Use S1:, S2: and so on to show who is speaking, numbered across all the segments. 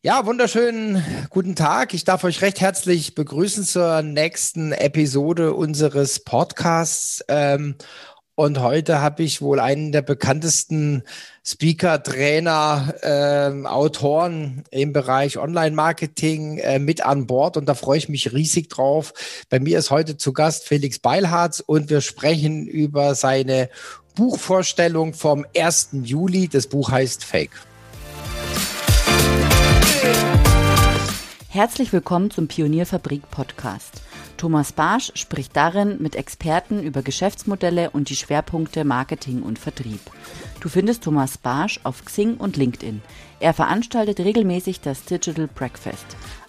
S1: Ja, wunderschönen guten Tag. Ich darf euch recht herzlich begrüßen zur nächsten Episode unseres Podcasts. Ähm, und heute habe ich wohl einen der bekanntesten Speaker, Trainer, äh, Autoren im Bereich Online-Marketing äh, mit an Bord. Und da freue ich mich riesig drauf. Bei mir ist heute zu Gast Felix Beilharz und wir sprechen über seine Buchvorstellung vom 1. Juli. Das Buch heißt Fake.
S2: Herzlich willkommen zum Pionierfabrik Podcast. Thomas Barsch spricht darin mit Experten über Geschäftsmodelle und die Schwerpunkte Marketing und Vertrieb. Du findest Thomas Barsch auf Xing und LinkedIn. Er veranstaltet regelmäßig das Digital Breakfast.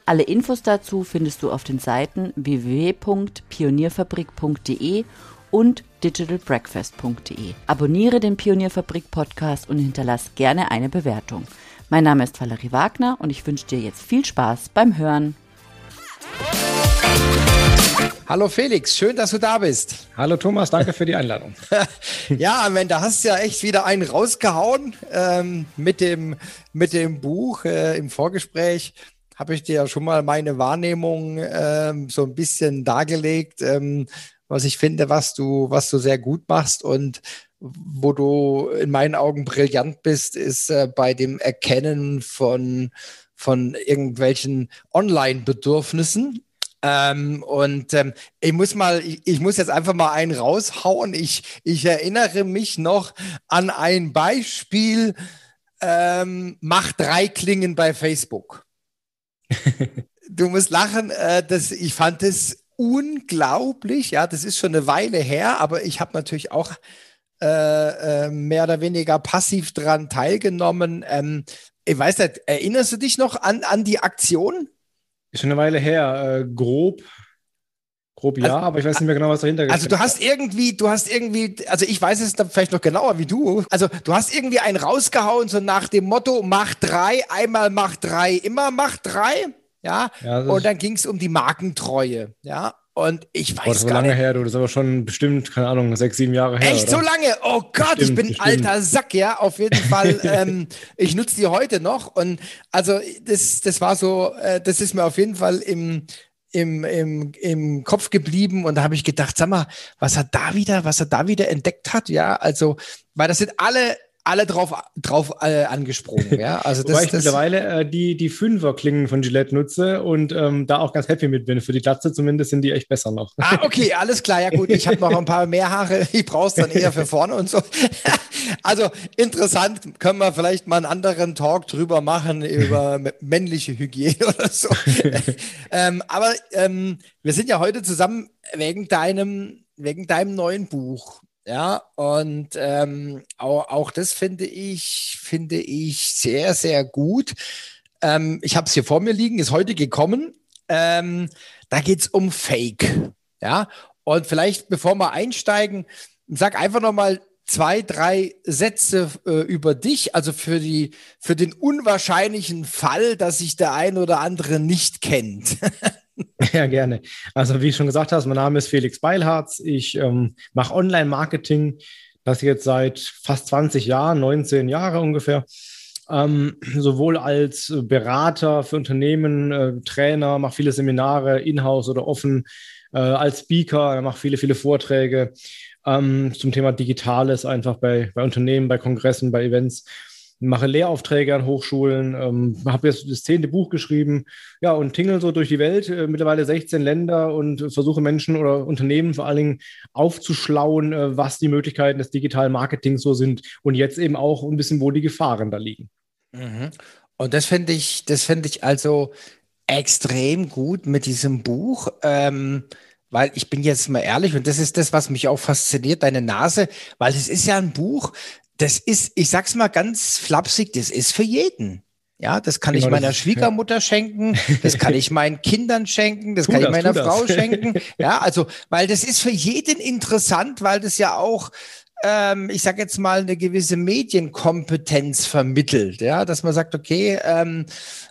S2: Alle Infos dazu findest du auf den Seiten www.pionierfabrik.de und digitalbreakfast.de. Abonniere den Pionierfabrik Podcast und hinterlass gerne eine Bewertung. Mein Name ist Valerie Wagner und ich wünsche dir jetzt viel Spaß beim Hören.
S1: Hallo Felix, schön, dass du da bist.
S3: Hallo Thomas, danke für die Einladung.
S1: ja, am Ende hast du ja echt wieder einen rausgehauen ähm, mit, dem, mit dem Buch äh, im Vorgespräch habe ich dir ja schon mal meine Wahrnehmung ähm, so ein bisschen dargelegt, ähm, was ich finde, was du, was du sehr gut machst und wo du in meinen Augen brillant bist, ist äh, bei dem Erkennen von, von irgendwelchen Online-Bedürfnissen. Ähm, und ähm, ich muss mal, ich, ich, muss jetzt einfach mal einen raushauen. Ich, ich erinnere mich noch an ein Beispiel, ähm, mach drei Klingen bei Facebook. du musst lachen, äh, das, ich fand es unglaublich. Ja, das ist schon eine Weile her, aber ich habe natürlich auch äh, äh, mehr oder weniger passiv dran teilgenommen. Ähm, ich weiß nicht, erinnerst du dich noch an, an die Aktion?
S3: Ist schon eine Weile her, äh, grob. Grob ja, also, aber ich weiß nicht mehr genau, was dahinter
S1: ist. Also du hast irgendwie, du hast irgendwie, also ich weiß es dann vielleicht noch genauer wie du. Also du hast irgendwie einen rausgehauen, so nach dem Motto, mach drei, einmal mach drei, immer mach drei. Ja, ja und dann ging es um die Markentreue. Ja, und ich weiß Boah,
S3: das war lange her, du. Das ist aber schon bestimmt, keine Ahnung, sechs, sieben Jahre her.
S1: Echt oder? so lange? Oh Gott, bestimmt, ich bin bestimmt. alter Sack, ja. Auf jeden Fall. ähm, ich nutze die heute noch. Und also das, das war so, äh, das ist mir auf jeden Fall im, im, im, im Kopf geblieben. Und da habe ich gedacht, sag mal, was er da wieder, was er da wieder entdeckt hat, ja. Also, weil das sind alle alle drauf, drauf äh, angesprungen. Ja?
S3: Also das, Wobei ich das mittlerweile äh, die, die Fünfer-Klingen von Gillette nutze und ähm, da auch ganz happy mit bin. Für die Glatze zumindest sind die echt besser noch.
S1: Ah, okay, alles klar. Ja gut, ich habe noch ein paar mehr Haare. Ich brauche es dann eher für vorne und so. also interessant, können wir vielleicht mal einen anderen Talk drüber machen, über männliche Hygiene oder so. ähm, aber ähm, wir sind ja heute zusammen wegen deinem, wegen deinem neuen Buch. Ja, und ähm, auch, auch das finde ich, finde ich sehr, sehr gut. Ähm, ich habe es hier vor mir liegen, ist heute gekommen. Ähm, da geht es um Fake. Ja, und vielleicht, bevor wir einsteigen, sag einfach nochmal zwei, drei Sätze äh, über dich, also für, die, für den unwahrscheinlichen Fall, dass sich der ein oder andere nicht kennt.
S3: Ja, gerne. Also wie ich schon gesagt hast, mein Name ist Felix Beilharz. Ich ähm, mache Online-Marketing, das jetzt seit fast 20 Jahren, 19 Jahre ungefähr. Ähm, sowohl als Berater für Unternehmen, äh, Trainer, mache viele Seminare, in-house oder offen, äh, als Speaker, mache viele, viele Vorträge ähm, zum Thema Digitales einfach bei, bei Unternehmen, bei Kongressen, bei Events mache Lehraufträge an Hochschulen, ähm, habe jetzt das zehnte Buch geschrieben, ja, und tingle so durch die Welt, äh, mittlerweile 16 Länder und versuche Menschen oder Unternehmen vor allen Dingen aufzuschlauen, äh, was die Möglichkeiten des digitalen Marketings so sind und jetzt eben auch ein bisschen, wo die Gefahren da liegen.
S1: Mhm. Und das finde ich, das finde ich also extrem gut mit diesem Buch. Ähm, weil ich bin jetzt mal ehrlich und das ist das, was mich auch fasziniert, deine Nase, weil es ist ja ein Buch, das ist, ich sag's mal ganz flapsig, das ist für jeden. Ja, das kann genau, ich meiner Schwiegermutter ja. schenken, das kann ich meinen Kindern schenken, das tu kann das, ich meiner Frau schenken. Ja, also, weil das ist für jeden interessant, weil das ja auch, ähm, ich sag jetzt mal, eine gewisse Medienkompetenz vermittelt. Ja, dass man sagt, okay, ähm,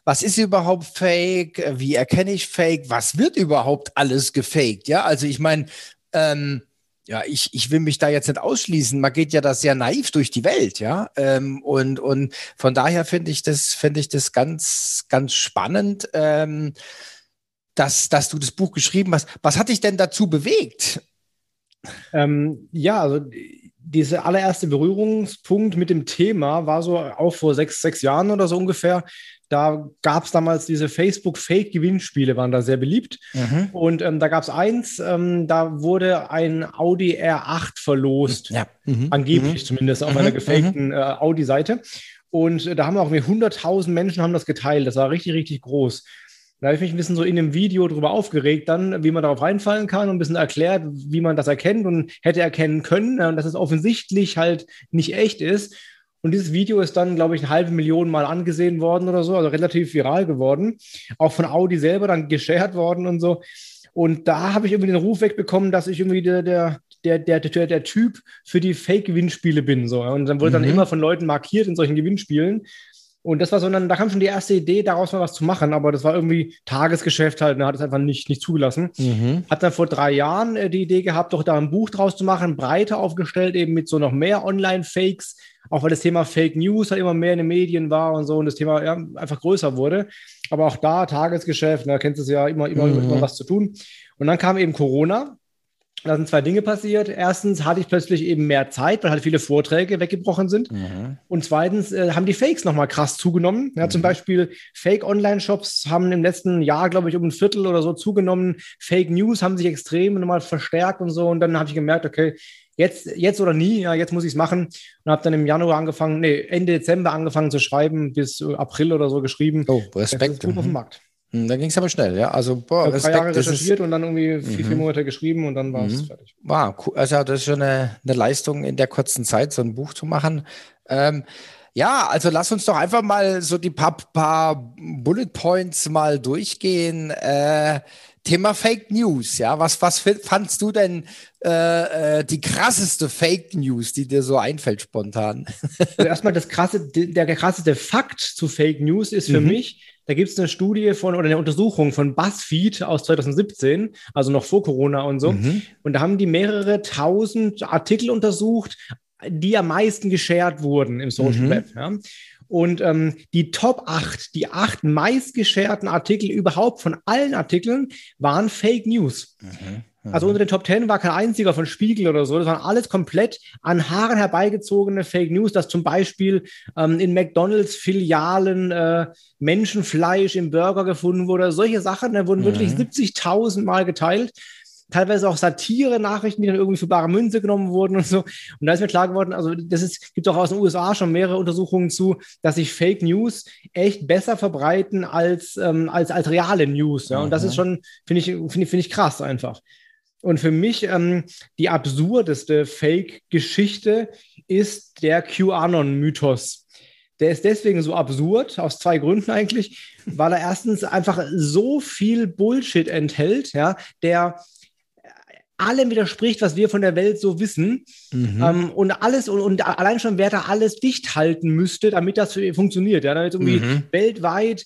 S1: was ist überhaupt Fake? Wie erkenne ich Fake? Was wird überhaupt alles gefaked? Ja, also ich meine, ähm, ja, ich, ich will mich da jetzt nicht ausschließen. Man geht ja da sehr naiv durch die Welt, ja. Ähm, und, und von daher finde ich das, finde ich das ganz, ganz spannend, ähm, dass, dass du das Buch geschrieben hast. Was hat dich denn dazu bewegt?
S3: Ähm, ja, also dieser allererste Berührungspunkt mit dem Thema war so auch vor sechs, sechs Jahren oder so ungefähr. Da gab es damals diese Facebook-Fake-Gewinnspiele, waren da sehr beliebt. Mhm. Und ähm, da gab es eins, ähm, da wurde ein Audi R8 verlost. Ja. Mhm. Angeblich mhm. zumindest auf einer mhm. gefakten mhm. äh, Audi-Seite. Und äh, da haben auch 100.000 Menschen haben das geteilt. Das war richtig, richtig groß. Da habe ich mich ein bisschen so in dem Video drüber aufgeregt, dann, wie man darauf reinfallen kann und ein bisschen erklärt, wie man das erkennt und hätte erkennen können und dass es offensichtlich halt nicht echt ist. Und dieses Video ist dann, glaube ich, eine halbe Million Mal angesehen worden oder so, also relativ viral geworden. Auch von Audi selber dann geshared worden und so. Und da habe ich irgendwie den Ruf wegbekommen, dass ich irgendwie der, der, der, der, der, Typ für die Fake-Gewinnspiele bin. So. Und dann wurde mhm. dann immer von Leuten markiert in solchen Gewinnspielen. Und das war so, dann, da kam schon die erste Idee, daraus mal was zu machen, aber das war irgendwie Tagesgeschäft halt, ne, hat es einfach nicht, nicht zugelassen. Mhm. Hat dann vor drei Jahren äh, die Idee gehabt, doch da ein Buch draus zu machen, breiter aufgestellt, eben mit so noch mehr Online-Fakes, auch weil das Thema Fake News halt immer mehr in den Medien war und so und das Thema ja, einfach größer wurde. Aber auch da Tagesgeschäft, da ne, kennst du es ja immer, immer, mhm. immer was zu tun. Und dann kam eben Corona da sind zwei Dinge passiert. Erstens hatte ich plötzlich eben mehr Zeit, weil halt viele Vorträge weggebrochen sind. Mhm. Und zweitens äh, haben die Fakes nochmal krass zugenommen. Ja, mhm. Zum Beispiel Fake-Online-Shops haben im letzten Jahr, glaube ich, um ein Viertel oder so zugenommen. Fake News haben sich extrem nochmal verstärkt und so. Und dann habe ich gemerkt, okay, jetzt, jetzt oder nie, ja, jetzt muss ich es machen. Und habe dann im Januar angefangen, nee, Ende Dezember angefangen zu schreiben, bis April oder so geschrieben.
S1: Oh, Respekt. Das ist auf dem Markt. Hm, da ging es aber schnell, ja. Also, boah,
S3: also Respekt, drei Jahre recherchiert und dann irgendwie vier, vier mhm. Monate geschrieben und dann war es mhm. fertig.
S1: Wow, cool. Also, das ist schon eine, eine, Leistung in der kurzen Zeit, so ein Buch zu machen. Ähm, ja, also lass uns doch einfach mal so die paar, paar Bullet Points mal durchgehen. Äh, Thema Fake News, ja. Was, was fandst du denn äh, äh, die krasseste Fake News, die dir so einfällt spontan?
S3: Also erstmal das krasse, der, der krasseste Fakt zu Fake News ist für mhm. mich, da gibt es eine Studie von oder eine Untersuchung von BuzzFeed aus 2017, also noch vor Corona und so. Mhm. Und da haben die mehrere tausend Artikel untersucht, die am meisten geshared wurden im Social mhm. Web. Ja. Und ähm, die Top 8, die acht meistgescherten Artikel überhaupt von allen Artikeln waren Fake News. Mhm. Also unter den Top Ten war kein einziger von Spiegel oder so. Das waren alles komplett an Haaren herbeigezogene Fake News, dass zum Beispiel ähm, in McDonalds-Filialen äh, Menschenfleisch im Burger gefunden wurde. Solche Sachen da wurden mhm. wirklich 70.000 Mal geteilt. Teilweise auch Satire-Nachrichten, die dann irgendwie für bare Münze genommen wurden und so. Und da ist mir klar geworden, also das ist, gibt auch aus den USA schon mehrere Untersuchungen zu, dass sich Fake News echt besser verbreiten als, ähm, als, als reale News. Ja? Und das ist mhm. schon, finde ich, finde ich, finde ich krass einfach. Und für mich ähm, die absurdeste Fake-Geschichte ist der QAnon-Mythos. Der ist deswegen so absurd, aus zwei Gründen eigentlich, weil er erstens einfach so viel Bullshit enthält, ja, der allem widerspricht, was wir von der Welt so wissen. Mhm. Ähm, und alles, und, und, allein schon, wer da alles dicht halten müsste, damit das funktioniert. Ja, damit irgendwie mhm. weltweit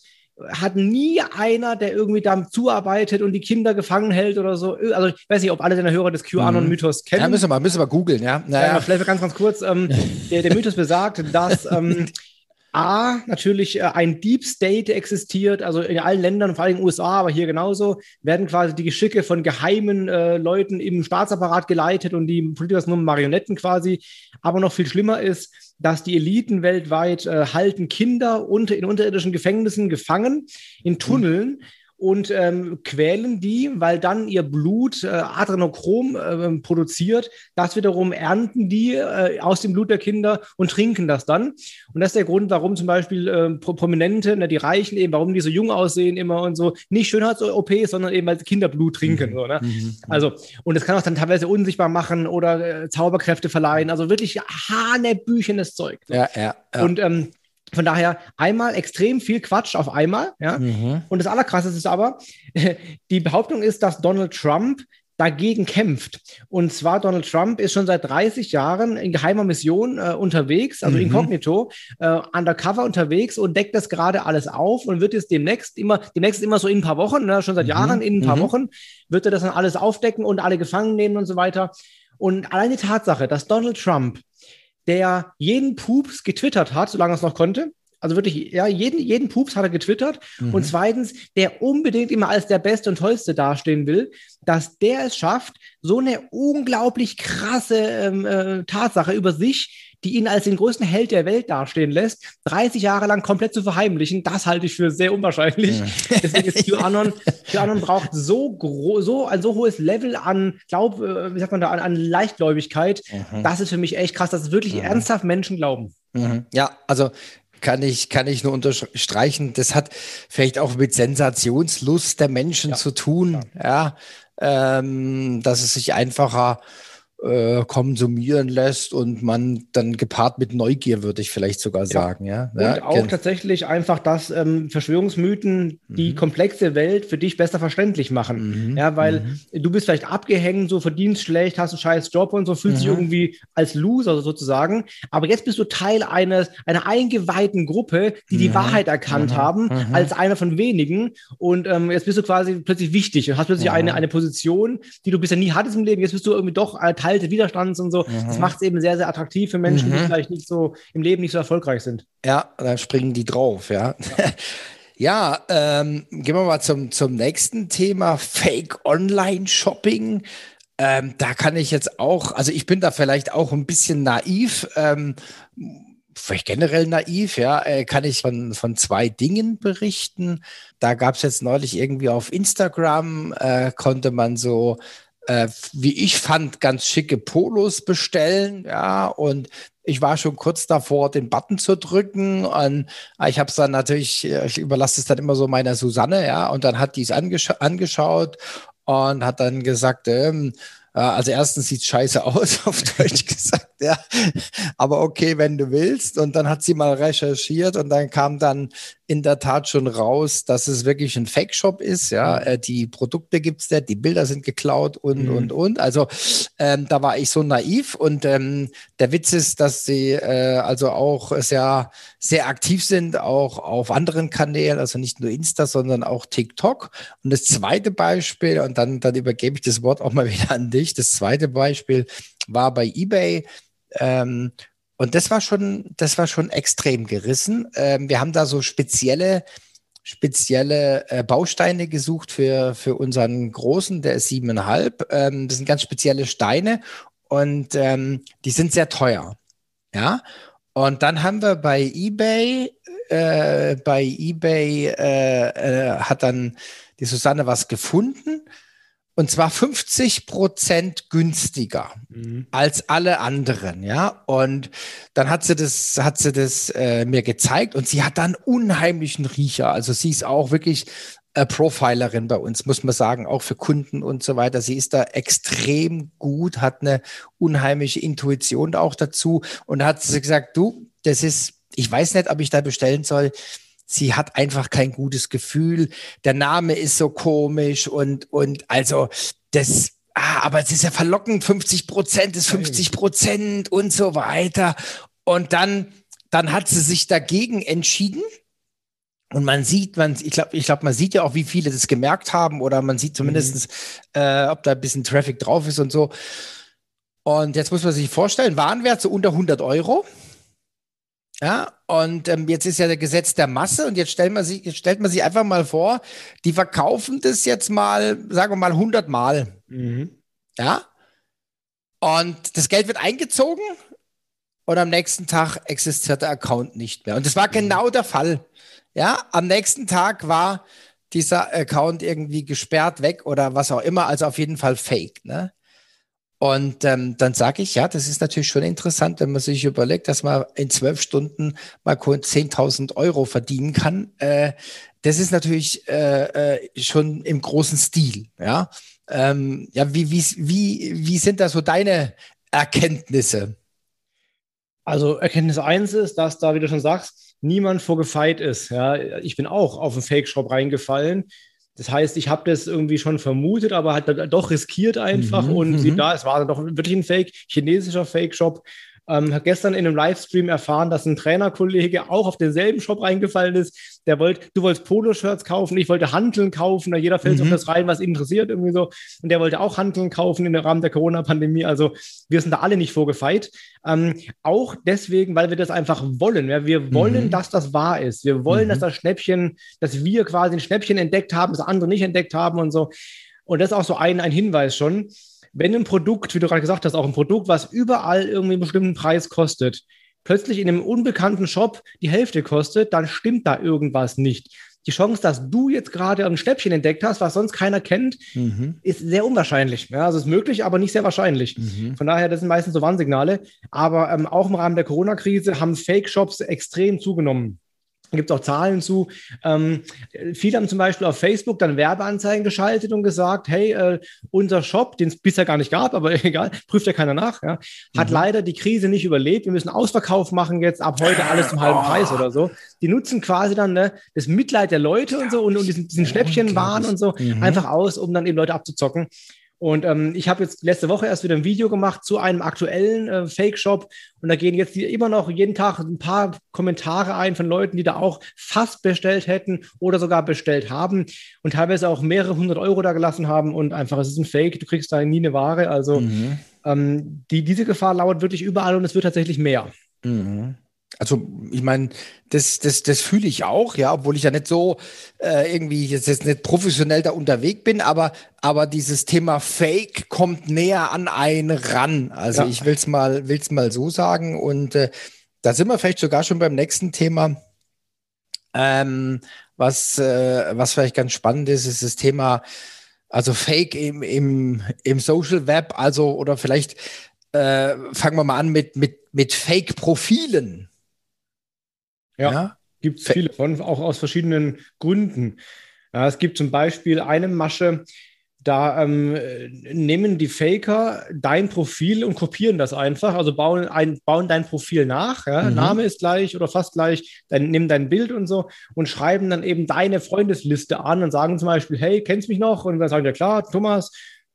S3: hat nie einer, der irgendwie da zuarbeitet und die Kinder gefangen hält oder so. Also ich weiß nicht, ob alle deine Hörer des QAnon-Mythos mhm. kennen.
S1: Ja, müssen wir, müssen wir googeln, ja.
S3: Naja. ja. Vielleicht ganz, ganz kurz. Ähm, der, der Mythos besagt, dass ähm, A, natürlich äh, ein Deep State existiert, also in allen Ländern, vor allem in den USA, aber hier genauso, werden quasi die Geschicke von geheimen äh, Leuten im Staatsapparat geleitet und die Politiker sind nur Marionetten quasi. Aber noch viel schlimmer ist, dass die Eliten weltweit äh, halten Kinder unter, in unterirdischen Gefängnissen gefangen, in Tunneln. Mhm und ähm, quälen die, weil dann ihr Blut äh, Adrenochrom äh, produziert. Das wiederum ernten die äh, aus dem Blut der Kinder und trinken das dann. Und das ist der Grund, warum zum Beispiel äh, Prominente, ne, die Reichen eben, warum die so jung aussehen immer und so. Nicht Schönheits-OPs, sondern eben, weil Kinderblut trinken. Mhm. So, ne? Mhm. Also, und das kann auch dann teilweise unsichtbar machen oder äh, Zauberkräfte verleihen. Also wirklich hanebüchenes Zeug.
S1: So. Ja, ja,
S3: ja. Und ähm, von daher einmal extrem viel Quatsch auf einmal. Ja? Mhm. Und das Allerkrasseste ist aber, die Behauptung ist, dass Donald Trump dagegen kämpft. Und zwar Donald Trump ist schon seit 30 Jahren in geheimer Mission äh, unterwegs, also mhm. inkognito, äh, undercover unterwegs und deckt das gerade alles auf und wird jetzt demnächst immer, demnächst immer so in ein paar Wochen, ne, schon seit mhm. Jahren in ein paar mhm. Wochen, wird er das dann alles aufdecken und alle gefangen nehmen und so weiter. Und allein die Tatsache, dass Donald Trump, der jeden Pups getwittert hat, solange er es noch konnte, also wirklich, ja, jeden, jeden Pups hat er getwittert. Mhm. Und zweitens, der unbedingt immer als der Beste und Tollste dastehen will, dass der es schafft, so eine unglaublich krasse ähm, äh, Tatsache über sich, die ihn als den größten Held der Welt dastehen lässt, 30 Jahre lang komplett zu verheimlichen, das halte ich für sehr unwahrscheinlich. Ja. Deswegen ist QAnon, QAnon braucht so, so ein so hohes Level an, glaub, äh, wie sagt man da, an, an Leichtgläubigkeit. Mhm. Das ist für mich echt krass, dass wirklich mhm. ernsthaft Menschen glauben.
S1: Mhm. Ja, also kann ich, kann ich nur unterstreichen. Das hat vielleicht auch mit Sensationslust der Menschen ja. zu tun, ja, ja ähm, dass es sich einfacher äh, konsumieren lässt und man dann gepaart mit Neugier, würde ich vielleicht sogar sagen. Ja.
S3: ja? Und auch tatsächlich einfach, dass ähm, Verschwörungsmythen mhm. die komplexe Welt für dich besser verständlich machen. Mhm. Ja, weil mhm. du bist vielleicht abgehängt, so verdienst schlecht, hast einen scheiß Job und so, fühlst dich mhm. irgendwie als Loser sozusagen. Aber jetzt bist du Teil eines, einer eingeweihten Gruppe, die die mhm. Wahrheit erkannt mhm. haben, als einer von wenigen. Und ähm, jetzt bist du quasi plötzlich wichtig und hast plötzlich eine, eine Position, die du bisher nie hattest im Leben. Jetzt bist du irgendwie doch Teil Teil des Widerstands und so. Mhm. Das macht es eben sehr, sehr attraktiv für Menschen, mhm. die vielleicht nicht so im Leben nicht so erfolgreich sind.
S1: Ja, da springen die drauf, ja. Ja, ähm, gehen wir mal zum, zum nächsten Thema, Fake Online Shopping. Ähm, da kann ich jetzt auch, also ich bin da vielleicht auch ein bisschen naiv, ähm, vielleicht generell naiv, ja, äh, kann ich von, von zwei Dingen berichten. Da gab es jetzt neulich irgendwie auf Instagram, äh, konnte man so äh, wie ich fand, ganz schicke Polos bestellen. Ja, und ich war schon kurz davor, den Button zu drücken. Und ich habe es dann natürlich, ich überlasse es dann immer so meiner Susanne, ja, und dann hat die es angesch angeschaut und hat dann gesagt, ähm, also erstens sieht scheiße aus, auf Deutsch gesagt, ja. Aber okay, wenn du willst. Und dann hat sie mal recherchiert und dann kam dann in der Tat schon raus, dass es wirklich ein Fake-Shop ist. Ja, mhm. Äh, die Produkte gibt es da, die Bilder sind geklaut und, mhm. und, und. Also ähm, da war ich so naiv und ähm, der Witz ist, dass sie äh, also auch sehr, sehr aktiv sind, auch auf anderen Kanälen, also nicht nur Insta, sondern auch TikTok. Und das zweite Beispiel, und dann, dann übergebe ich das Wort auch mal wieder an dich. Das zweite Beispiel war bei eBay. Ähm, und das war schon, das war schon extrem gerissen. Ähm, wir haben da so spezielle, spezielle äh, Bausteine gesucht für, für unseren großen, der ist siebeneinhalb. Ähm, das sind ganz spezielle Steine und ähm, die sind sehr teuer. Ja. Und dann haben wir bei eBay, äh, bei eBay äh, äh hat dann die Susanne was gefunden und zwar 50 Prozent günstiger mhm. als alle anderen, ja. Und dann hat sie das, hat sie das äh, mir gezeigt und sie hat dann unheimlichen Riecher. Also sie ist auch wirklich äh, Profilerin bei uns, muss man sagen, auch für Kunden und so weiter. Sie ist da extrem gut, hat eine unheimliche Intuition auch dazu und hat sie gesagt, du, das ist, ich weiß nicht, ob ich da bestellen soll sie hat einfach kein gutes Gefühl. Der Name ist so komisch und, und also das, ah, aber es ist ja verlockend, 50 Prozent ist 50 Prozent und so weiter. Und dann, dann hat sie sich dagegen entschieden. Und man sieht, man, ich glaube, ich glaube, man sieht ja auch, wie viele das gemerkt haben, oder man sieht zumindest, mhm. äh, ob da ein bisschen Traffic drauf ist und so. Und jetzt muss man sich vorstellen, Warenwert so unter 100 Euro. Ja, und ähm, jetzt ist ja der Gesetz der Masse und jetzt stellt man, sich, jetzt stellt man sich einfach mal vor, die verkaufen das jetzt mal, sagen wir mal, 100 Mal. Mhm. Ja. Und das Geld wird eingezogen und am nächsten Tag existiert der Account nicht mehr. Und das war mhm. genau der Fall. Ja, am nächsten Tag war dieser Account irgendwie gesperrt weg oder was auch immer, also auf jeden Fall fake. Ne? Und ähm, dann sage ich, ja, das ist natürlich schon interessant, wenn man sich überlegt, dass man in zwölf Stunden mal kurz 10.000 Euro verdienen kann. Äh, das ist natürlich äh, äh, schon im großen Stil. Ja, ähm, ja wie, wie, wie, wie sind da so deine Erkenntnisse?
S3: Also Erkenntnis eins ist, dass da, wie du schon sagst, niemand vorgefeit ist. Ja, ich bin auch auf einen Fake-Shop reingefallen das heißt, ich habe das irgendwie schon vermutet, aber hat doch riskiert einfach. Mhm, und sieht mhm. da, es war doch wirklich ein Fake, chinesischer Fake-Shop. Ähm, hat gestern in einem Livestream erfahren, dass ein Trainerkollege auch auf denselben Shop reingefallen ist. Der wollte, du wolltest Poloshirts kaufen, ich wollte Handeln kaufen, da jeder fällt mhm. auf das rein, was ihn interessiert, irgendwie so. Und der wollte auch Handeln kaufen im Rahmen der Corona-Pandemie. Also wir sind da alle nicht vorgefeit. Ähm, auch deswegen, weil wir das einfach wollen. Ja? Wir wollen, mhm. dass das wahr ist. Wir wollen, mhm. dass das Schnäppchen, dass wir quasi ein Schnäppchen entdeckt haben, das andere nicht entdeckt haben und so. Und das ist auch so ein, ein Hinweis schon wenn ein Produkt, wie du gerade gesagt hast, auch ein Produkt, was überall irgendwie einen bestimmten Preis kostet, plötzlich in einem unbekannten Shop die Hälfte kostet, dann stimmt da irgendwas nicht. Die Chance, dass du jetzt gerade ein Schnäppchen entdeckt hast, was sonst keiner kennt, mhm. ist sehr unwahrscheinlich. Ja, also ist möglich, aber nicht sehr wahrscheinlich. Mhm. Von daher, das sind meistens so Warnsignale. Aber ähm, auch im Rahmen der Corona-Krise haben Fake-Shops extrem zugenommen gibt es auch Zahlen zu. Ähm, viele haben zum Beispiel auf Facebook dann Werbeanzeigen geschaltet und gesagt, hey, äh, unser Shop, den es bisher gar nicht gab, aber egal, prüft ja keiner nach, ja, hat mhm. leider die Krise nicht überlebt. Wir müssen Ausverkauf machen jetzt ab heute alles zum halben Preis oder so. Die nutzen quasi dann ne, das Mitleid der Leute und so und, und diesen, diesen Schnäppchenwahn und so mhm. einfach aus, um dann eben Leute abzuzocken. Und ähm, ich habe jetzt letzte Woche erst wieder ein Video gemacht zu einem aktuellen äh, Fake-Shop. Und da gehen jetzt immer noch jeden Tag ein paar Kommentare ein von Leuten, die da auch fast bestellt hätten oder sogar bestellt haben und teilweise auch mehrere hundert Euro da gelassen haben. Und einfach, es ist ein Fake, du kriegst da nie eine Ware. Also mhm. ähm, die, diese Gefahr lauert wirklich überall und es wird tatsächlich mehr.
S1: Mhm. Also, ich meine, das, das, das fühle ich auch, ja, obwohl ich ja nicht so äh, irgendwie jetzt, jetzt nicht professionell da unterwegs bin, aber, aber dieses Thema Fake kommt näher an einen ran. Also, ja. ich will es mal, will's mal so sagen. Und äh, da sind wir vielleicht sogar schon beim nächsten Thema. Ähm, was, äh, was vielleicht ganz spannend ist, ist das Thema, also Fake im, im, im Social Web, also oder vielleicht äh, fangen wir mal an mit, mit, mit Fake-Profilen.
S3: Ja, ja? gibt es viele von, auch aus verschiedenen Gründen. Ja, es gibt zum Beispiel eine Masche, da ähm, nehmen die Faker dein Profil und kopieren das einfach, also bauen, ein, bauen dein Profil nach. Ja? Mhm. Name ist gleich oder fast gleich, dann nehmen dein Bild und so und schreiben dann eben deine Freundesliste an und sagen zum Beispiel, hey, kennst du mich noch? Und dann sagen, ja klar, Thomas,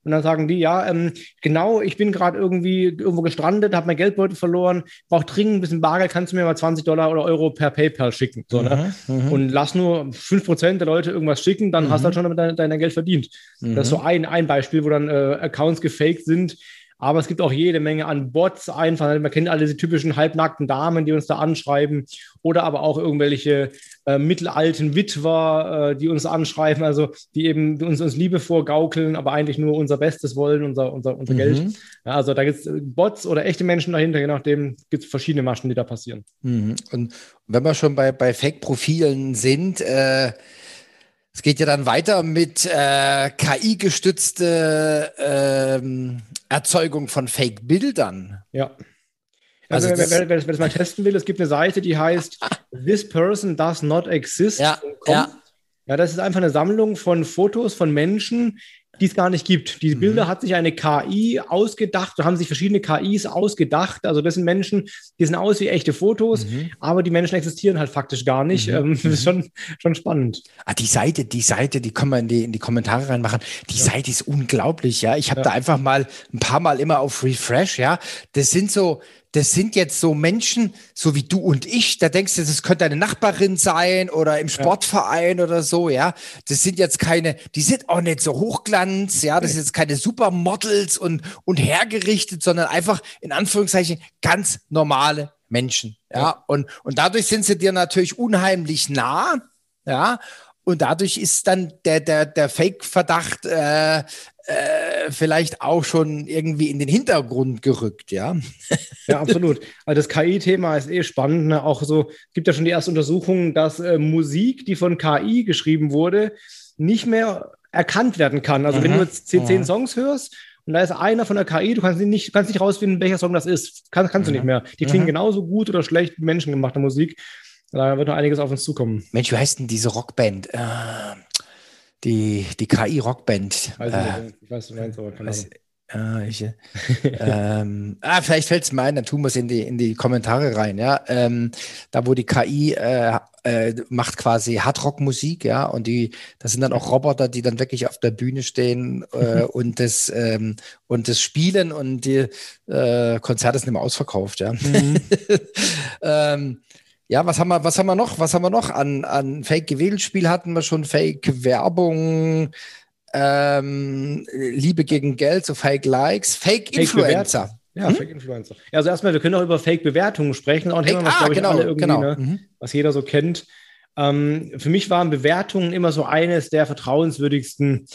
S3: und dann sagen die, ja, ähm, genau, ich bin gerade irgendwie irgendwo gestrandet, habe mein Geldbeutel verloren, brauche dringend ein bisschen Bargeld, kannst du mir mal 20 Dollar oder Euro per PayPal schicken. So, ne? mhm, mhm. Und lass nur 5% der Leute irgendwas schicken, dann mhm. hast du halt schon damit dein, dein Geld verdient. Das ist so mhm. ein, ein Beispiel, wo dann äh, Accounts gefaked sind, aber es gibt auch jede Menge an Bots einfach. Man kennt alle diese typischen halbnackten Damen, die uns da anschreiben. Oder aber auch irgendwelche äh, mittelalten Witwer, äh, die uns anschreiben, also die eben uns, uns Liebe vorgaukeln, aber eigentlich nur unser Bestes wollen, unser, unser, unser mhm. Geld. Ja, also da gibt es äh, Bots oder echte Menschen dahinter, je nachdem gibt es verschiedene Maschen, die da passieren.
S1: Mhm. Und wenn wir schon bei, bei Fake-Profilen sind, äh es geht ja dann weiter mit äh, KI-gestützte ähm, Erzeugung von Fake-Bildern.
S3: Ja. Also, also wer, wer, wer, das mal testen will, es gibt eine Seite, die heißt This Person Does Not Exist.
S1: Ja, ja.
S3: ja, das ist einfach eine Sammlung von Fotos von Menschen, die es gar nicht gibt. Diese mhm. Bilder hat sich eine KI ausgedacht, da haben sich verschiedene KIs ausgedacht. Also das sind Menschen, die sehen aus wie echte Fotos, mhm. aber die Menschen existieren halt faktisch gar nicht. Mhm. Ähm, das ist schon, schon spannend.
S1: Ah, die Seite, die Seite, die können wir in die, in die Kommentare reinmachen. Die ja. Seite ist unglaublich, ja. Ich habe ja. da einfach mal ein paar Mal immer auf Refresh, ja. Das sind so, das sind jetzt so Menschen, so wie du und ich, da denkst du, das könnte eine Nachbarin sein oder im Sportverein ja. oder so, ja. Das sind jetzt keine, die sind auch nicht so Hochglanz, ja. Das sind jetzt keine Supermodels und, und hergerichtet, sondern einfach in Anführungszeichen ganz normale Menschen, ja. ja. Und, und dadurch sind sie dir natürlich unheimlich nah, ja. Und dadurch ist dann der, der, der Fake-Verdacht äh, äh, vielleicht auch schon irgendwie in den Hintergrund gerückt, ja.
S3: Ja, absolut. Also das KI-Thema ist eh spannend. Ne? Auch so gibt ja schon die erste Untersuchung, dass äh, Musik, die von KI geschrieben wurde, nicht mehr erkannt werden kann. Also mhm. wenn du jetzt zehn, zehn Songs hörst und da ist einer von der KI, du kannst nicht, kannst nicht rausfinden, welcher Song das ist. Kann, kannst mhm. du nicht mehr. Die klingen mhm. genauso gut oder schlecht wie menschengemachte Musik. Da wird noch einiges auf uns zukommen.
S1: Mensch, wie heißt denn diese Rockband? Äh, die, die KI-Rockband.
S3: Weiß äh, ich weiß, du meinst, aber keine Ahnung.
S1: Ja, ich, ähm, ah, vielleicht fällt es mir ein, dann tun wir es in die, in die Kommentare rein, ja. Ähm, da, wo die KI äh, äh, macht quasi Hardrock-Musik, ja, und die, das sind dann auch Roboter, die dann wirklich auf der Bühne stehen äh, und das ähm, und das spielen und die äh, Konzerte sind immer ausverkauft, ja. Mhm. ja, was haben wir, was haben wir noch? Was haben wir noch? An, an Fake-Gewählspiel hatten wir schon Fake-Werbung, ähm, Liebe gegen Geld, so Fake-Likes, Fake-Influencer.
S3: Ja, hm? Fake-Influencer. Ja, also erstmal, wir können auch über Fake-Bewertungen sprechen. Auch ein Thema, was, ah, ich, genau, alle irgendwie, genau. ne, mhm. was jeder so kennt. Ähm, für mich waren Bewertungen immer so eines der vertrauenswürdigsten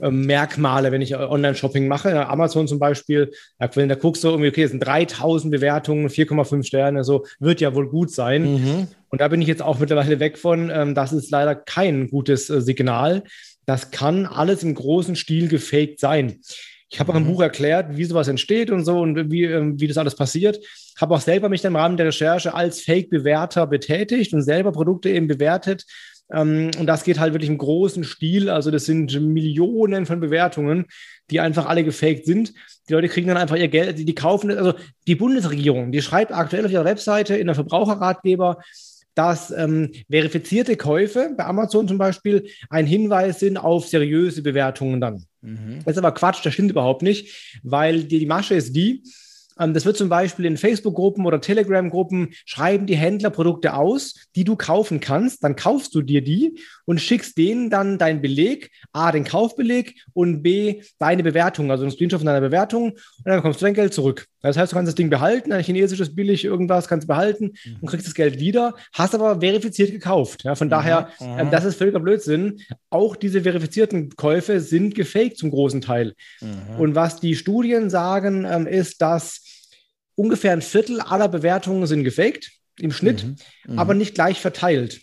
S3: äh, Merkmale, wenn ich Online-Shopping mache. Amazon zum Beispiel, da, da guckst du irgendwie, okay, es sind 3000 Bewertungen, 4,5 Sterne, so wird ja wohl gut sein. Mhm. Und da bin ich jetzt auch mittlerweile weg von. Ähm, das ist leider kein gutes äh, Signal. Das kann alles im großen Stil gefaked sein. Ich habe auch im mhm. Buch erklärt, wie sowas entsteht und so und wie, ähm, wie das alles passiert. Habe auch selber mich dann im Rahmen der Recherche als Fake-Bewerter betätigt und selber Produkte eben bewertet. Ähm, und das geht halt wirklich im großen Stil. Also das sind Millionen von Bewertungen, die einfach alle gefaked sind. Die Leute kriegen dann einfach ihr Geld, die, die kaufen, also die Bundesregierung, die schreibt aktuell auf ihrer Webseite in der Verbraucherratgeber, dass ähm, verifizierte Käufe bei Amazon zum Beispiel ein Hinweis sind auf seriöse Bewertungen dann. Mhm. Das ist aber Quatsch, das stimmt überhaupt nicht, weil die, die Masche ist die, das wird zum Beispiel in Facebook-Gruppen oder Telegram-Gruppen schreiben die Händler Produkte aus, die du kaufen kannst. Dann kaufst du dir die und schickst denen dann deinen Beleg, A, den Kaufbeleg und B, deine Bewertung, also ein Screenshot von deiner Bewertung und dann bekommst du dein Geld zurück. Das heißt, du kannst das Ding behalten, ein chinesisches billig irgendwas kannst du behalten mhm. und kriegst das Geld wieder, hast aber verifiziert gekauft. Ja, von mhm. daher, äh, das ist völliger Blödsinn. Auch diese verifizierten Käufe sind gefaked zum großen Teil. Mhm. Und was die Studien sagen, ähm, ist, dass ungefähr ein Viertel aller Bewertungen sind gefaked im Schnitt, mhm. Mhm. aber nicht gleich verteilt.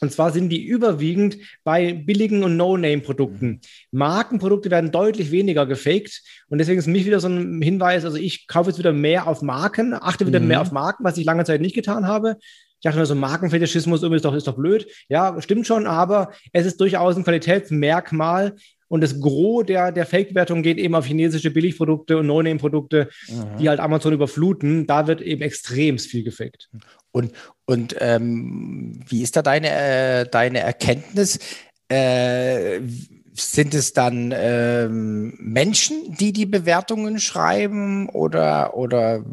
S3: Und zwar sind die überwiegend bei billigen und No-Name-Produkten. Mhm. Markenprodukte werden deutlich weniger gefaked. Und deswegen ist mich wieder so ein Hinweis, also ich kaufe jetzt wieder mehr auf Marken, achte wieder mhm. mehr auf Marken, was ich lange Zeit nicht getan habe. Ich dachte mir so, Markenfetischismus ist doch, ist doch blöd. Ja, stimmt schon, aber es ist durchaus ein Qualitätsmerkmal, und das Gros der, der Fake-Wertung geht eben auf chinesische Billigprodukte und No-Name-Produkte, mhm. die halt Amazon überfluten. Da wird eben extrem viel gefaked.
S1: Und, und ähm, wie ist da deine, äh, deine Erkenntnis? Äh, sind es dann ähm, Menschen, die die Bewertungen schreiben oder, oder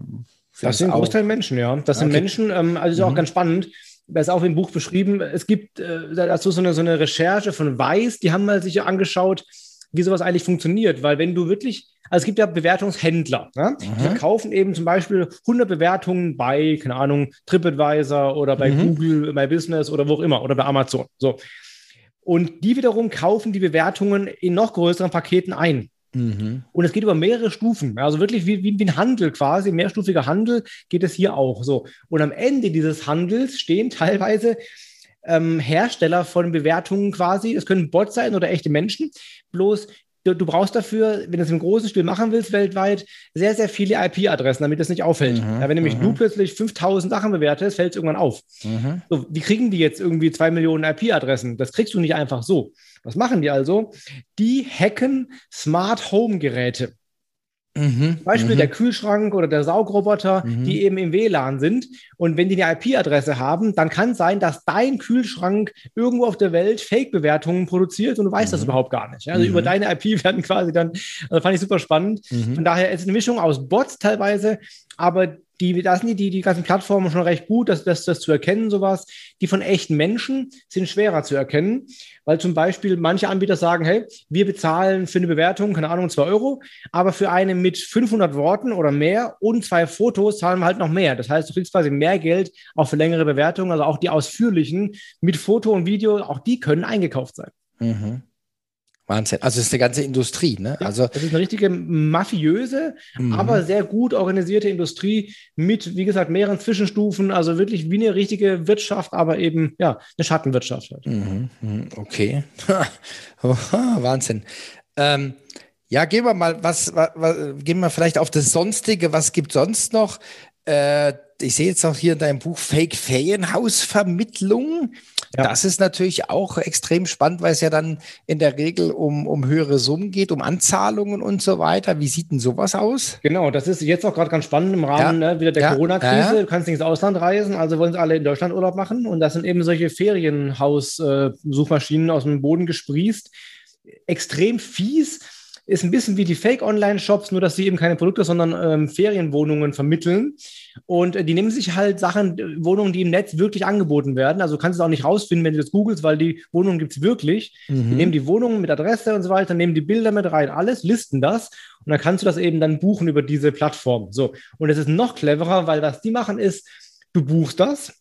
S3: das sind Großteil Menschen, ja. Das okay. sind Menschen, ähm, also ist mhm. auch ganz spannend das ist auch im Buch beschrieben. Es gibt äh, dazu so eine, so eine Recherche von Weiß, die haben mal sich angeschaut, wie sowas eigentlich funktioniert. Weil wenn du wirklich, also es gibt ja Bewertungshändler, ne? die verkaufen eben zum Beispiel 100 Bewertungen bei, keine Ahnung, TripAdvisor oder bei mhm. Google, My Business oder wo auch immer oder bei Amazon. So. Und die wiederum kaufen die Bewertungen in noch größeren Paketen ein. Mhm. Und es geht über mehrere Stufen. Also wirklich wie, wie, wie, ein Handel quasi, mehrstufiger Handel geht es hier auch so. Und am Ende dieses Handels stehen teilweise ähm, Hersteller von Bewertungen quasi. Es können Bots sein oder echte Menschen. Bloß du, du brauchst dafür, wenn du es im großen Stil machen willst, weltweit, sehr, sehr viele IP-Adressen, damit das nicht auffällt. Mhm, ja, wenn nämlich mhm. du plötzlich 5000 Sachen bewertest, fällt es irgendwann auf. Mhm. So, wie kriegen die jetzt irgendwie zwei Millionen IP-Adressen? Das kriegst du nicht einfach so. Was machen die also? Die hacken Smart Home Geräte. Mhm, Beispiel mhm. der Kühlschrank oder der Saugroboter, mhm. die eben im WLAN sind. Und wenn die eine IP-Adresse haben, dann kann es sein, dass dein Kühlschrank irgendwo auf der Welt Fake-Bewertungen produziert und du weißt das mhm. überhaupt gar nicht. Also über mhm. deine IP werden quasi dann, also fand ich super spannend. Mhm. Von daher ist es eine Mischung aus Bots teilweise, aber die, da sind die, die ganzen Plattformen schon recht gut, das, das, das zu erkennen, sowas. Die von echten Menschen sind schwerer zu erkennen, weil zum Beispiel manche Anbieter sagen, hey, wir bezahlen für eine Bewertung, keine Ahnung, zwei Euro, aber für eine mit 500 Worten oder mehr und zwei Fotos zahlen wir halt noch mehr. Das heißt, du kriegst quasi mehr Geld auch für längere Bewertungen, also auch die ausführlichen mit Foto und Video, auch die können eingekauft sein. Mhm.
S1: Wahnsinn. Also es ist eine ganze Industrie, ne?
S3: Ja, also
S1: das
S3: ist eine richtige mafiöse, mhm. aber sehr gut organisierte Industrie mit, wie gesagt, mehreren Zwischenstufen. Also wirklich wie eine richtige Wirtschaft, aber eben ja eine Schattenwirtschaft. Halt.
S1: Mhm. mhm okay, Wahnsinn. Ähm, ja, gehen wir mal was, was, was, gehen wir vielleicht auf das Sonstige. Was gibt sonst noch? Äh, ich sehe jetzt auch hier in deinem Buch Fake Ferienhausvermittlung. Ja. Das ist natürlich auch extrem spannend, weil es ja dann in der Regel um, um höhere Summen geht, um Anzahlungen und so weiter. Wie sieht denn sowas aus?
S3: Genau, das ist jetzt auch gerade ganz spannend im Rahmen ja. ne, wieder der ja. Corona-Krise. Du kannst nicht ins Ausland reisen, also wollen sie alle in Deutschland Urlaub machen. Und das sind eben solche Ferienhaus-Suchmaschinen aus dem Boden gesprießt. Extrem fies ist ein bisschen wie die Fake-Online-Shops, nur dass sie eben keine Produkte, sondern ähm, Ferienwohnungen vermitteln. Und äh, die nehmen sich halt Sachen, äh, Wohnungen, die im Netz wirklich angeboten werden. Also kannst du es auch nicht rausfinden, wenn du das googelst, weil die Wohnungen gibt es wirklich. Mhm. Die nehmen die Wohnungen mit Adresse und so weiter, nehmen die Bilder mit rein, alles, listen das. Und dann kannst du das eben dann buchen über diese Plattform. So. Und es ist noch cleverer, weil was die machen ist, du buchst das,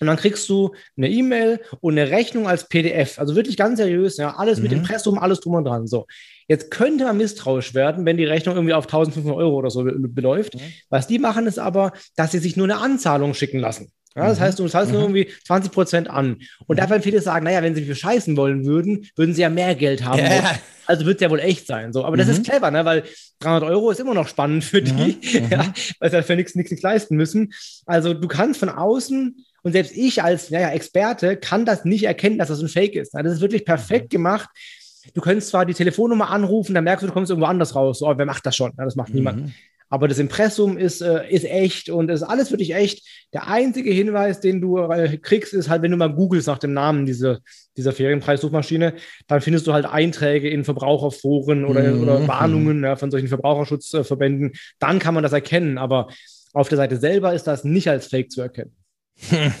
S3: und dann kriegst du eine E-Mail und eine Rechnung als PDF. Also wirklich ganz seriös, ja, alles mhm. mit Impressum, alles drum und dran. So. Jetzt könnte man misstrauisch werden, wenn die Rechnung irgendwie auf 1500 Euro oder so beläuft. Mhm. Was die machen, ist aber, dass sie sich nur eine Anzahlung schicken lassen. Ja, das mhm. heißt, du zahlst mhm. nur irgendwie 20 Prozent an. Und mhm. da werden viele sagen, naja, wenn sie mich bescheißen wollen würden, würden sie ja mehr Geld haben. Ja. Also wird es ja wohl echt sein. So. Aber das ist mhm. clever, ne? weil 300 Euro ist immer noch spannend für die, mhm. ja, weil sie halt für nichts nichts leisten müssen. Also du kannst von außen und selbst ich als naja, Experte kann das nicht erkennen, dass das ein Fake ist. Das ist wirklich perfekt gemacht. Du könntest zwar die Telefonnummer anrufen, dann merkst du, du kommst irgendwo anders raus. Oh, wer macht das schon? Das macht mhm. niemand. Aber das Impressum ist, äh, ist echt und ist alles wirklich echt. Der einzige Hinweis, den du äh, kriegst, ist halt, wenn du mal googelst nach dem Namen dieser, dieser Ferienpreissuchmaschine, dann findest du halt Einträge in Verbraucherforen oder, mhm. oder Warnungen ja, von solchen Verbraucherschutzverbänden. Dann kann man das erkennen. Aber auf der Seite selber ist das nicht als Fake zu erkennen. Hm.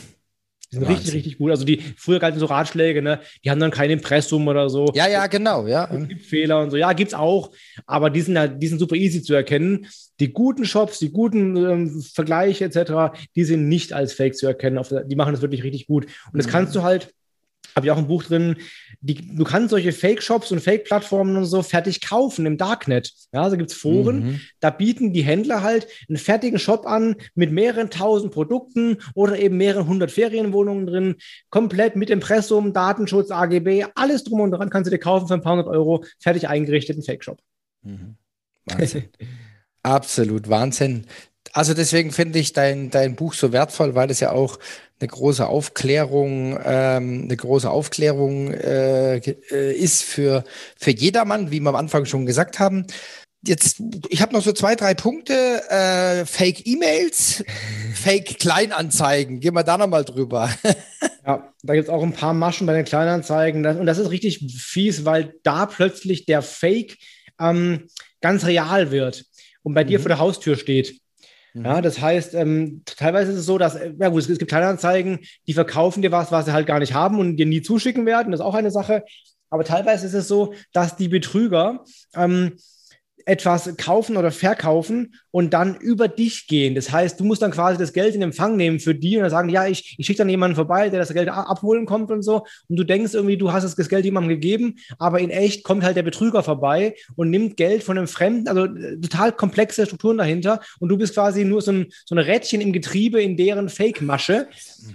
S3: Die sind Wahnsinn. richtig, richtig gut. Also die früher galten so Ratschläge, ne? Die haben dann kein Impressum oder so.
S1: Ja, ja, genau, ja.
S3: Es gibt Fehler und so. Ja, gibt's auch, aber die sind, die sind super easy zu erkennen. Die guten Shops, die guten ähm, Vergleiche etc., die sind nicht als Fake zu erkennen. die machen das wirklich richtig gut. Und das mhm. kannst du halt habe ich auch ein Buch drin, die, du kannst solche Fake-Shops und Fake-Plattformen und so fertig kaufen im Darknet. Ja, also gibt es Foren, mhm. da bieten die Händler halt einen fertigen Shop an mit mehreren tausend Produkten oder eben mehreren hundert Ferienwohnungen drin, komplett mit Impressum, Datenschutz, AGB, alles drum und dran kannst du dir kaufen für ein paar hundert Euro, fertig eingerichteten Fake-Shop. Mhm.
S1: Wahnsinn. Absolut Wahnsinn. Also deswegen finde ich dein, dein Buch so wertvoll, weil es ja auch eine große Aufklärung, ähm, eine große Aufklärung äh, äh, ist für, für jedermann, wie wir am Anfang schon gesagt haben. Jetzt, ich habe noch so zwei, drei Punkte. Äh, Fake-E-Mails, Fake-Kleinanzeigen. Gehen wir da nochmal drüber.
S3: ja, da gibt es auch ein paar Maschen bei den Kleinanzeigen. Und das ist richtig fies, weil da plötzlich der Fake ähm, ganz real wird und bei mhm. dir vor der Haustür steht. Ja, mhm. das heißt, ähm, teilweise ist es so, dass, äh, ja gut, es gibt Kleinanzeigen, die verkaufen dir was, was sie halt gar nicht haben und dir nie zuschicken werden. Das ist auch eine Sache. Aber teilweise ist es so, dass die Betrüger ähm, etwas kaufen oder verkaufen und dann über dich gehen. Das heißt, du musst dann quasi das Geld in Empfang nehmen für die und dann sagen, ja, ich, ich schicke dann jemanden vorbei, der das Geld abholen kommt und so. Und du denkst irgendwie, du hast das Geld jemandem gegeben, aber in echt kommt halt der Betrüger vorbei und nimmt Geld von einem Fremden, also äh, total komplexe Strukturen dahinter. Und du bist quasi nur so ein, so ein Rädchen im Getriebe in deren Fake-Masche.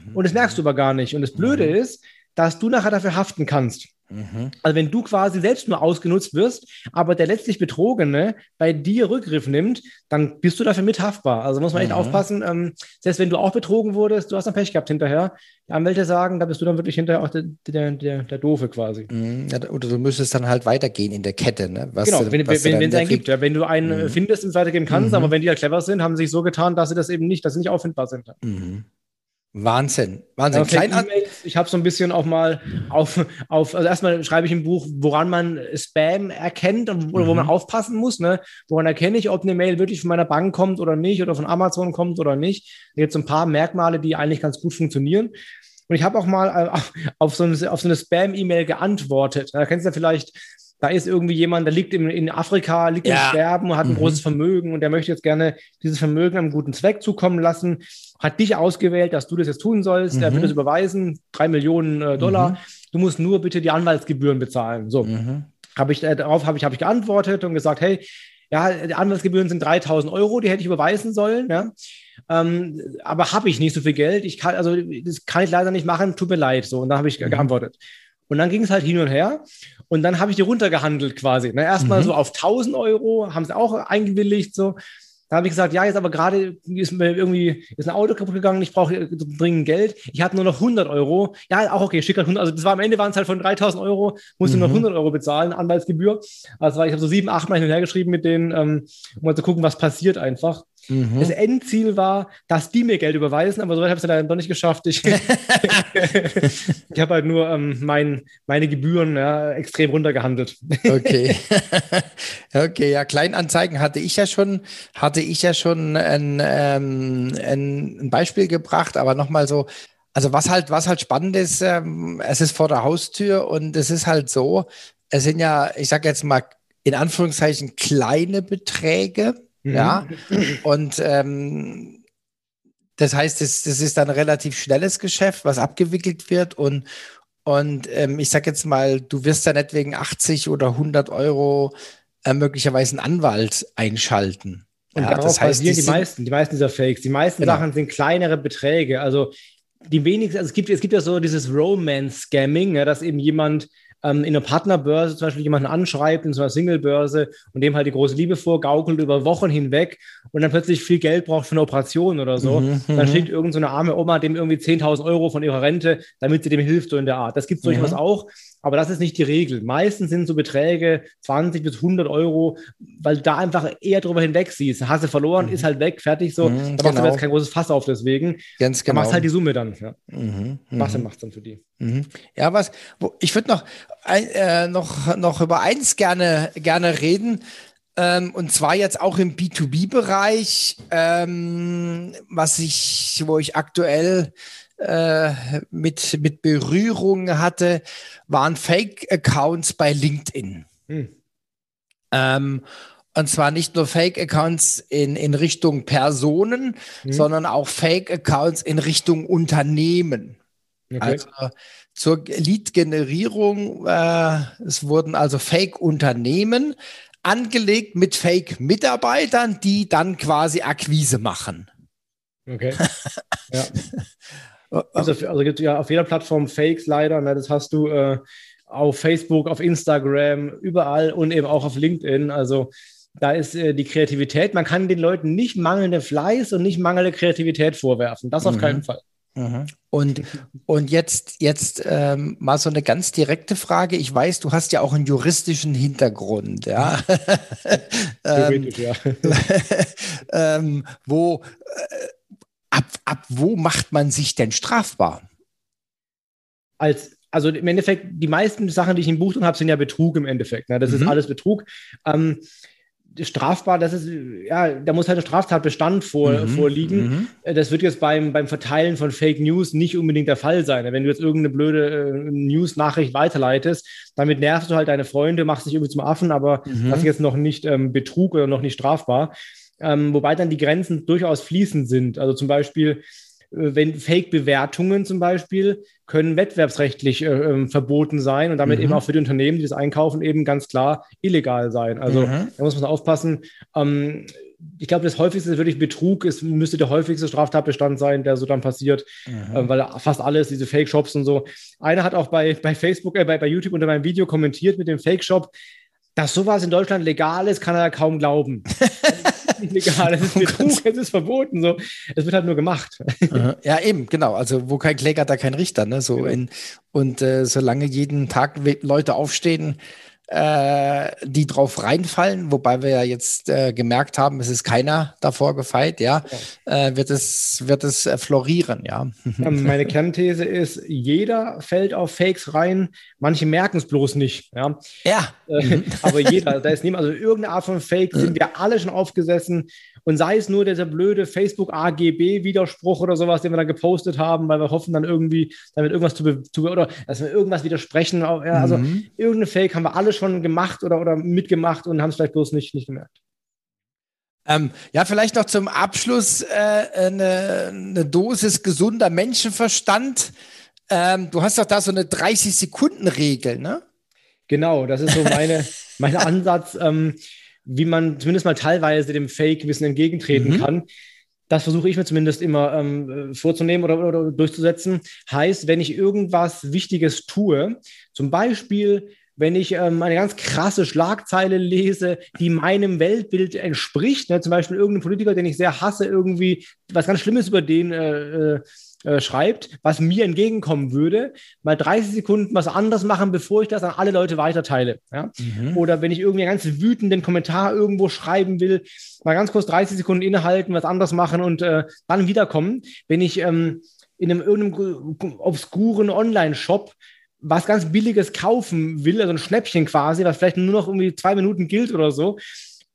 S3: Mhm. Und das merkst du aber gar nicht. Und das Blöde mhm. ist, dass du nachher dafür haften kannst. Mhm. Also wenn du quasi selbst nur ausgenutzt wirst, aber der letztlich Betrogene bei dir Rückgriff nimmt, dann bist du dafür mithaftbar. Also muss man echt mhm. aufpassen. Ähm, selbst wenn du auch betrogen wurdest, du hast dann Pech gehabt hinterher. Die Anwälte sagen, da bist du dann wirklich hinterher auch der, der, der, der Doofe quasi.
S1: Mhm. Ja, oder du müsstest dann halt weitergehen in der Kette. Ne?
S3: Was, genau, wenn, wenn, wenn es einen gibt. Ja, wenn du einen mhm. findest und weitergehen kannst, mhm. aber wenn die ja clever sind, haben sie sich so getan, dass sie das eben nicht, dass sie nicht auffindbar sind.
S1: Mhm. Wahnsinn, Wahnsinn.
S3: Klein ich habe so ein bisschen auch mal auf, auf also erstmal schreibe ich im Buch, woran man Spam erkennt und wo, mhm. wo man aufpassen muss. Ne? Woran erkenne ich, ob eine Mail wirklich von meiner Bank kommt oder nicht oder von Amazon kommt oder nicht. Da gibt es ein paar Merkmale, die eigentlich ganz gut funktionieren. Und ich habe auch mal äh, auf, auf, so eine, auf so eine Spam-E-Mail geantwortet. Da kennst du ja vielleicht da ist irgendwie jemand, der liegt in, in Afrika, liegt ja. im Sterben und hat ein mhm. großes Vermögen und der möchte jetzt gerne dieses Vermögen einem guten Zweck zukommen lassen, hat dich ausgewählt, dass du das jetzt tun sollst, mhm. er wird es überweisen, drei Millionen äh, Dollar. Mhm. Du musst nur bitte die Anwaltsgebühren bezahlen. So. Mhm. Habe ich, äh, darauf habe ich, hab ich geantwortet und gesagt, hey, ja, die Anwaltsgebühren sind 3000 Euro, die hätte ich überweisen sollen. Ja. Ähm, aber habe ich nicht so viel Geld. Ich kann, also das kann ich leider nicht machen, tut mir leid. So, und dann habe ich mhm. geantwortet. Und dann ging es halt hin und her. Und dann habe ich die runtergehandelt quasi. Ne? Erstmal mhm. so auf 1000 Euro, haben sie auch eingewilligt. So. Da habe ich gesagt, ja, jetzt aber gerade ist mir irgendwie ist ein Auto kaputt gegangen, ich brauche dringend Geld. Ich habe nur noch 100 Euro. Ja, auch okay, schick halt 100. Also das war am Ende waren es halt von 3000 Euro, musste mhm. noch 100 Euro bezahlen, Anwaltsgebühr. Also ich habe so sieben, acht Mal hin und her geschrieben mit denen, ähm, um mal zu gucken, was passiert einfach. Mhm. Das Endziel war, dass die mir Geld überweisen, aber so habe ich es leider noch nicht geschafft. Ich, ich habe halt nur ähm, mein, meine Gebühren ja, extrem runtergehandelt.
S1: okay. okay, ja, Kleinanzeigen hatte ich ja schon, hatte ich ja schon ein, ähm, ein, Beispiel gebracht, aber nochmal so, also was halt, was halt spannend ist, ähm, es ist vor der Haustür und es ist halt so, es sind ja, ich sage jetzt mal in Anführungszeichen kleine Beträge, Mhm. Ja. Und ähm, das heißt, das, das ist dann ein relativ schnelles Geschäft, was abgewickelt wird. Und, und ähm, ich sage jetzt mal, du wirst da nicht wegen 80 oder 100 Euro äh, möglicherweise einen Anwalt einschalten.
S3: Und ja, das heißt, die, die meisten, die meisten dieser Fakes. Die meisten genau. Sachen sind kleinere Beträge. Also die wenigsten, also es gibt, es gibt ja so dieses Romance-Scamming, ja, dass eben jemand in einer Partnerbörse zum Beispiel jemanden anschreibt, in so einer Singlebörse und dem halt die große Liebe vorgaukelt über Wochen hinweg und dann plötzlich viel Geld braucht für eine Operation oder so, mhm, dann mhm. schickt irgendeine so arme Oma dem irgendwie 10.000 Euro von ihrer Rente, damit sie dem hilft, so in der Art. Das gibt es durchaus mhm. auch. Aber das ist nicht die Regel. Meistens sind so Beträge 20 bis 100 Euro, weil da einfach eher drüber hinweg siehst. Hast du verloren, mhm. ist halt weg, fertig so. Mhm, da machst genau. du jetzt kein großes Fass auf deswegen.
S1: Ganz genau.
S3: Da machst halt die Summe dann. Ja. Mhm. Was mhm. macht dann für die?
S1: Mhm. Ja, was, wo, ich würde noch, äh, noch, noch über eins gerne, gerne reden. Ähm, und zwar jetzt auch im B2B-Bereich, ähm, was ich, wo ich aktuell äh, mit, mit Berührung hatte, waren Fake-Accounts bei LinkedIn. Hm. Ähm, und zwar nicht nur Fake-Accounts in, in Richtung Personen, hm. sondern auch Fake-Accounts in Richtung Unternehmen. Okay. Also zur Lead-Generierung, äh, es wurden also Fake-Unternehmen angelegt mit Fake-Mitarbeitern, die dann quasi Akquise machen.
S3: Okay. ja. Also, also gibt ja auf jeder Plattform Fakes leider. Ne? Das hast du äh, auf Facebook, auf Instagram, überall und eben auch auf LinkedIn. Also da ist äh, die Kreativität. Man kann den Leuten nicht mangelnde Fleiß und nicht mangelnde Kreativität vorwerfen. Das auf mhm. keinen Fall.
S1: Mhm. Und, und jetzt, jetzt ähm, mal so eine ganz direkte Frage. Ich weiß, du hast ja auch einen juristischen Hintergrund, ja. Theoretisch, ja. ähm, wo äh, ab, ab wo macht man sich denn strafbar?
S3: Als, also im Endeffekt, die meisten Sachen, die ich im Buch drin habe, sind ja Betrug im Endeffekt. Ne? Das mhm. ist alles Betrug. Ähm, strafbar, das ist, ja, da muss halt ein Straftatbestand vor, mhm, vorliegen. Mhm. Das wird jetzt beim, beim Verteilen von Fake News nicht unbedingt der Fall sein. Wenn du jetzt irgendeine blöde äh, News-Nachricht weiterleitest, damit nervst du halt deine Freunde, machst dich irgendwie zum Affen, aber mhm. das ist jetzt noch nicht ähm, Betrug oder noch nicht strafbar ähm, wobei dann die Grenzen durchaus fließend sind. Also zum Beispiel, äh, wenn Fake-Bewertungen zum Beispiel können wettbewerbsrechtlich äh, ähm, verboten sein und damit mhm. eben auch für die Unternehmen, die das einkaufen, eben ganz klar illegal sein. Also mhm. da muss man aufpassen. Ähm, ich glaube, das häufigste ist wirklich Betrug. Es müsste der häufigste Straftatbestand sein, der so dann passiert, mhm. äh, weil fast alles, diese Fake-Shops und so. Einer hat auch bei, bei Facebook, äh, bei, bei YouTube unter meinem Video kommentiert mit dem Fake-Shop, dass sowas in Deutschland legal ist, kann er kaum glauben. nicht legal, es ist Betrug, es ist verboten. So. Es wird halt nur gemacht.
S1: Ja, eben, genau. Also wo kein Kläger, da kein Richter. Ne? So genau. in, und äh, solange jeden Tag Leute aufstehen, äh, die drauf reinfallen, wobei wir ja jetzt äh, gemerkt haben, es ist keiner davor gefeit, ja, ja. Äh, wird es, wird es äh, florieren, ja.
S3: Meine Kernthese ist, jeder fällt auf Fakes rein, manche merken es bloß nicht, ja.
S1: Ja.
S3: Äh, aber jeder, da ist niemand, also irgendeine Art von Fake sind wir alle schon aufgesessen und sei es nur dieser blöde Facebook AGB-Widerspruch oder sowas, den wir dann gepostet haben, weil wir hoffen dann irgendwie, damit irgendwas zu, zu oder dass wir irgendwas widersprechen. Also mhm. irgendeine Fake haben wir alle schon gemacht oder, oder mitgemacht und haben es vielleicht bloß nicht, nicht gemerkt.
S1: Ähm, ja, vielleicht noch zum Abschluss äh, eine, eine, Dosis gesunder Menschenverstand. Ähm, du hast doch da so eine 30-Sekunden-Regel, ne?
S3: Genau, das ist so meine, mein Ansatz. Ähm, wie man zumindest mal teilweise dem Fake ein bisschen entgegentreten mhm. kann. Das versuche ich mir zumindest immer ähm, vorzunehmen oder, oder, durchzusetzen. Heißt, wenn ich irgendwas Wichtiges tue, zum Beispiel wenn ich ähm, eine ganz krasse Schlagzeile lese, die meinem Weltbild entspricht, ne, zum Beispiel irgendein Politiker, den ich sehr hasse, irgendwie was ganz Schlimmes über den äh, äh, schreibt, was mir entgegenkommen würde, mal 30 Sekunden was anders machen, bevor ich das an alle Leute weiterteile. Ja? Mhm. Oder wenn ich irgendwie einen ganz wütenden Kommentar irgendwo schreiben will, mal ganz kurz 30 Sekunden innehalten, was anders machen und äh, dann wiederkommen. Wenn ich ähm, in einem irgendeinem obskuren Online-Shop was ganz Billiges kaufen will, also ein Schnäppchen quasi, was vielleicht nur noch irgendwie zwei Minuten gilt oder so,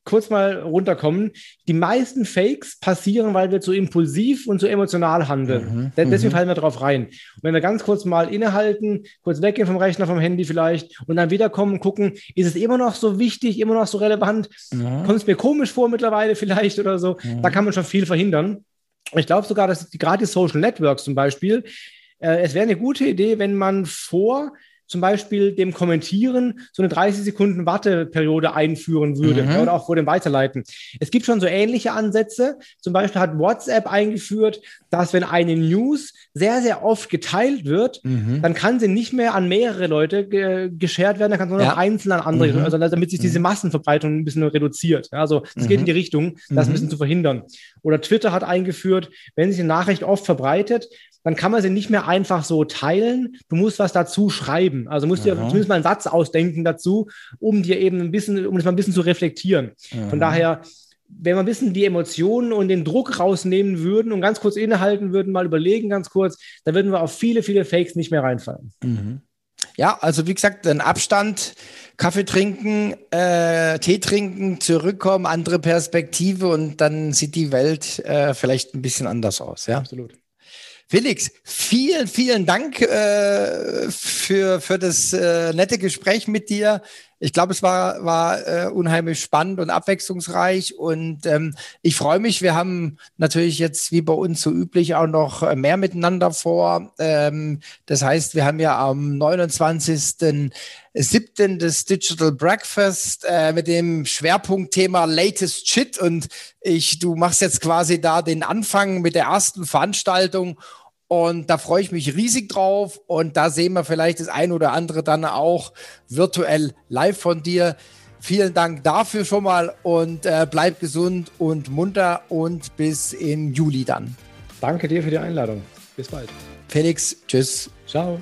S3: kurz mal runterkommen. Die meisten Fakes passieren, weil wir zu impulsiv und zu emotional handeln. Mhm, Deswegen mhm. fallen wir drauf rein. Und wenn wir ganz kurz mal innehalten, kurz weggehen vom Rechner, vom Handy vielleicht und dann wiederkommen und gucken, ist es immer noch so wichtig, immer noch so relevant? Mhm. Kommt es mir komisch vor mittlerweile vielleicht oder so? Mhm. Da kann man schon viel verhindern. Ich glaube sogar, dass die, gerade die Social Networks zum Beispiel äh, es wäre eine gute Idee, wenn man vor zum Beispiel dem Kommentieren so eine 30 Sekunden Warteperiode einführen würde mhm. oder auch vor dem Weiterleiten. Es gibt schon so ähnliche Ansätze. Zum Beispiel hat WhatsApp eingeführt, dass wenn eine News sehr, sehr oft geteilt wird, mhm. dann kann sie nicht mehr an mehrere Leute ge geshared werden, dann kann sie nur noch ja. einzeln an andere, mhm. also damit sich diese mhm. Massenverbreitung ein bisschen reduziert. Also es geht in die mhm. Richtung, das ein bisschen mhm. zu verhindern. Oder Twitter hat eingeführt, wenn sich eine Nachricht oft verbreitet, dann kann man sie nicht mehr einfach so teilen. Du musst was dazu schreiben. Also musst du dir zumindest mal einen Satz ausdenken dazu, um dir eben ein bisschen, um das mal ein bisschen zu reflektieren. Mhm. Von daher, wenn wir ein bisschen die Emotionen und den Druck rausnehmen würden und ganz kurz innehalten würden, mal überlegen ganz kurz, dann würden wir auf viele, viele Fakes nicht mehr reinfallen.
S1: Mhm. Ja, also wie gesagt, ein Abstand, Kaffee trinken, äh, Tee trinken, zurückkommen, andere Perspektive und dann sieht die Welt äh, vielleicht ein bisschen anders aus. Ja,
S3: absolut.
S1: Felix, vielen, vielen Dank äh, für, für das äh, nette Gespräch mit dir. Ich glaube, es war, war äh, unheimlich spannend und abwechslungsreich und ähm, ich freue mich. Wir haben natürlich jetzt wie bei uns so üblich auch noch äh, mehr miteinander vor. Ähm, das heißt, wir haben ja am 29.07. das Digital Breakfast äh, mit dem Schwerpunktthema Latest Shit und ich, du machst jetzt quasi da den Anfang mit der ersten Veranstaltung und da freue ich mich riesig drauf. Und da sehen wir vielleicht das ein oder andere dann auch virtuell live von dir. Vielen Dank dafür schon mal und äh, bleib gesund und munter und bis im Juli dann.
S3: Danke dir für die Einladung. Bis bald.
S1: Felix, tschüss.
S3: Ciao.